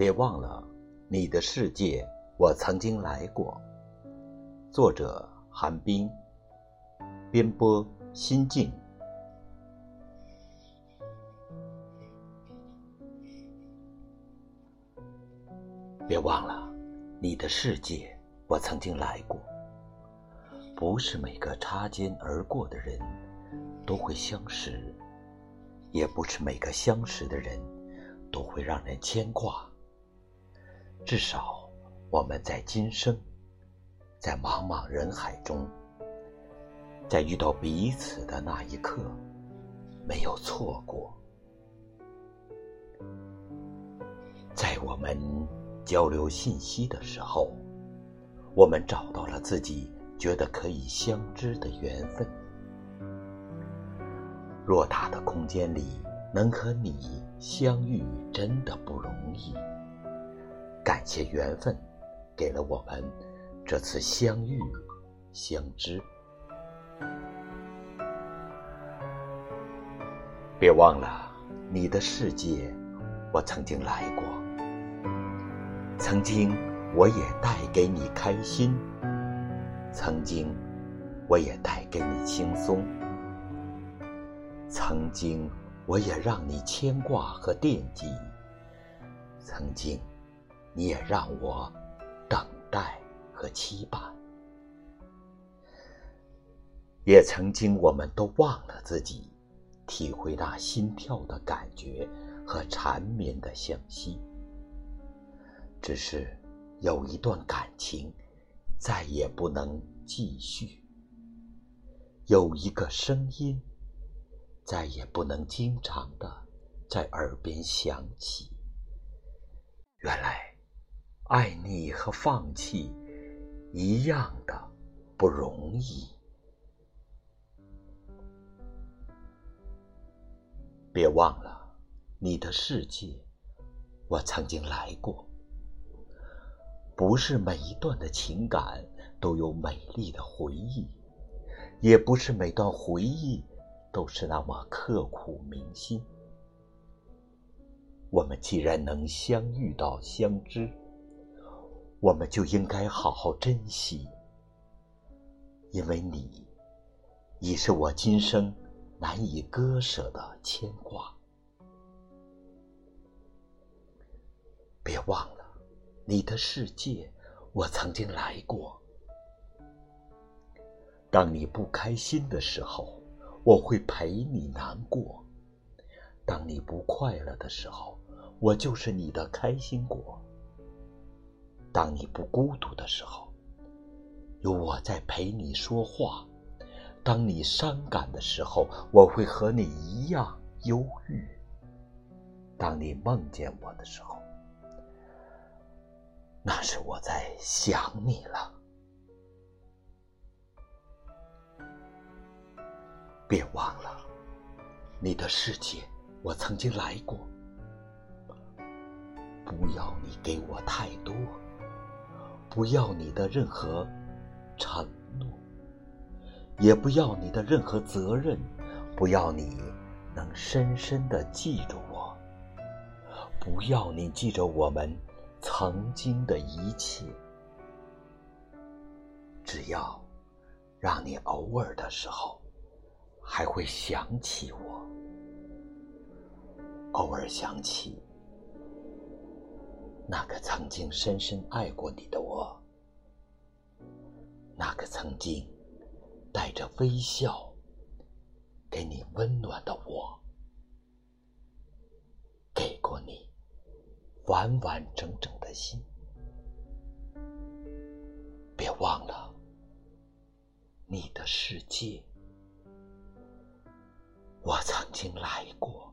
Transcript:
别忘了你的世界，我曾经来过。作者：韩冰，编播：心境。别忘了你的世界，我曾经来过。不是每个擦肩而过的人都会相识，也不是每个相识的人都会让人牵挂。至少，我们在今生，在茫茫人海中，在遇到彼此的那一刻，没有错过。在我们交流信息的时候，我们找到了自己。觉得可以相知的缘分，偌大的空间里能和你相遇，真的不容易。且缘分，给了我们这次相遇、相知。别忘了，你的世界，我曾经来过，曾经我也带给你开心。曾经，我也带给你轻松；曾经，我也让你牵挂和惦记；曾经，也让我等待和期盼；也曾经，我们都忘了自己，体会那心跳的感觉和缠绵的相惜。只是有一段感情。再也不能继续。有一个声音，再也不能经常的在耳边响起。原来，爱你和放弃一样的不容易。别忘了，你的世界，我曾经来过。不是每一段的情感都有美丽的回忆，也不是每段回忆都是那么刻骨铭心。我们既然能相遇到相知，我们就应该好好珍惜，因为你已是我今生难以割舍的牵挂。别忘了。你的世界，我曾经来过。当你不开心的时候，我会陪你难过；当你不快乐的时候，我就是你的开心果；当你不孤独的时候，有我在陪你说话；当你伤感的时候，我会和你一样忧郁；当你梦见我的时候，那是我在想你了，别忘了，你的世界我曾经来过。不要你给我太多，不要你的任何承诺，也不要你的任何责任，不要你能深深的记住我，不要你记着我们。曾经的一切，只要让你偶尔的时候还会想起我，偶尔想起那个曾经深深爱过你的我，那个曾经带着微笑给你温暖的我，给过你。完完整整的心，别忘了你的世界，我曾经来过。